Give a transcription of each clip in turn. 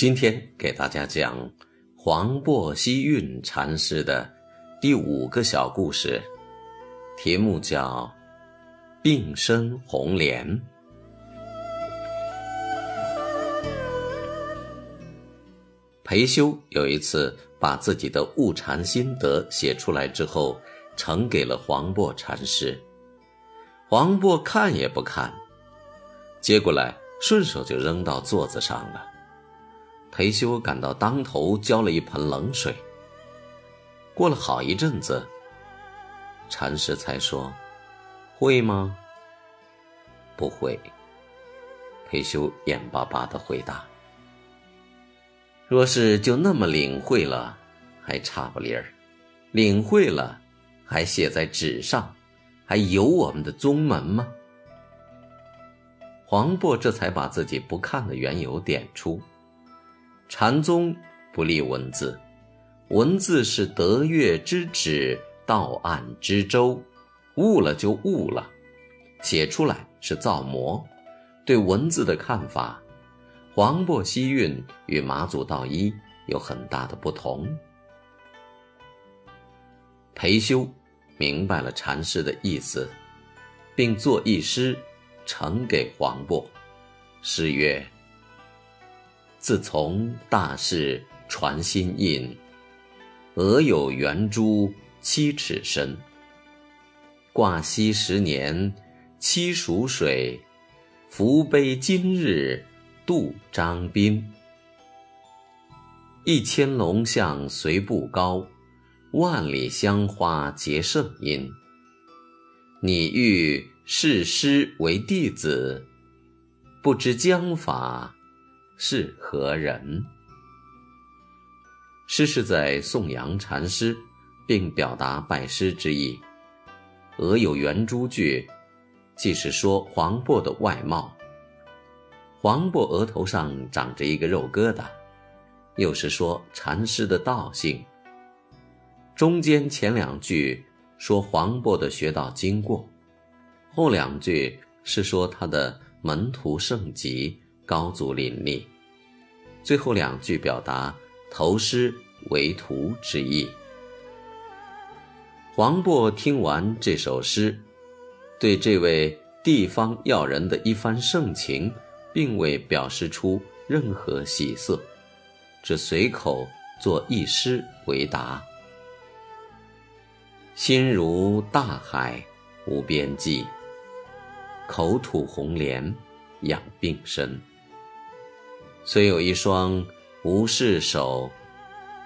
今天给大家讲黄檗希运禅师的第五个小故事，题目叫《病身红莲》。裴修有一次把自己的悟禅心得写出来之后，呈给了黄檗禅师。黄檗看也不看，接过来顺手就扔到座子上了。裴修感到当头浇了一盆冷水。过了好一阵子，禅师才说：“会吗？”“不会。”裴修眼巴巴的回答。“若是就那么领会了，还差不离儿；领会了，还写在纸上，还有我们的宗门吗？”黄渤这才把自己不看的缘由点出。禅宗不立文字，文字是得月之指，道岸之舟，悟了就悟了，写出来是造模。对文字的看法，黄檗希运与马祖道一有很大的不同。裴修明白了禅师的意思，并作一诗呈给黄檗，诗曰。自从大事传心印，俄有圆珠七尺深。挂溪十年七蜀水，福杯今日渡张滨。一千龙象随步高，万里香花结圣音。你欲视师为弟子，不知将法。是何人？诗是在颂扬禅师，并表达拜师之意。额有圆珠句，既是说黄渤的外貌，黄渤额头上长着一个肉疙瘩，又是说禅师的道性。中间前两句说黄渤的学道经过，后两句是说他的门徒圣吉。高足林立，最后两句表达投师为徒之意。黄渤听完这首诗，对这位地方要人的一番盛情，并未表示出任何喜色，只随口作一诗回答：“心如大海无边际，口吐红莲养病身。”虽有一双无事手，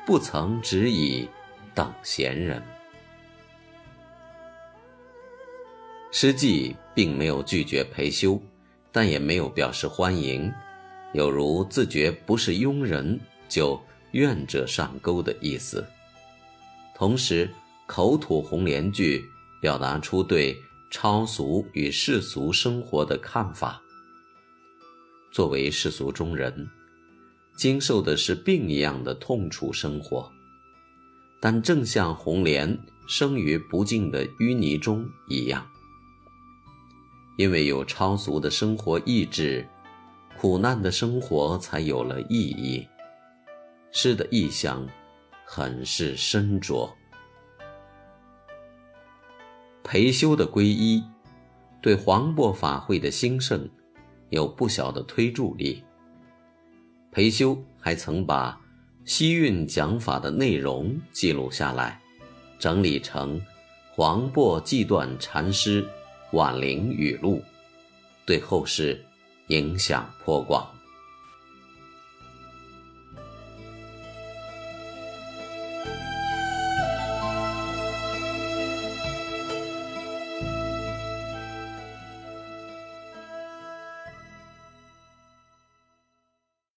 不曾只以等闲人。诗记并没有拒绝裴修，但也没有表示欢迎，有如自觉不是庸人就愿者上钩的意思。同时，口吐红莲句表达出对超俗与世俗生活的看法。作为世俗中人，经受的是病一样的痛楚生活，但正像红莲生于不净的淤泥中一样，因为有超俗的生活意志，苦难的生活才有了意义。诗的意象很是深着。裴修的皈依，对黄檗法会的兴盛。有不小的推助力。裴修还曾把西运讲法的内容记录下来，整理成《黄檗纪断禅师晚灵语录》，对后世影响颇广。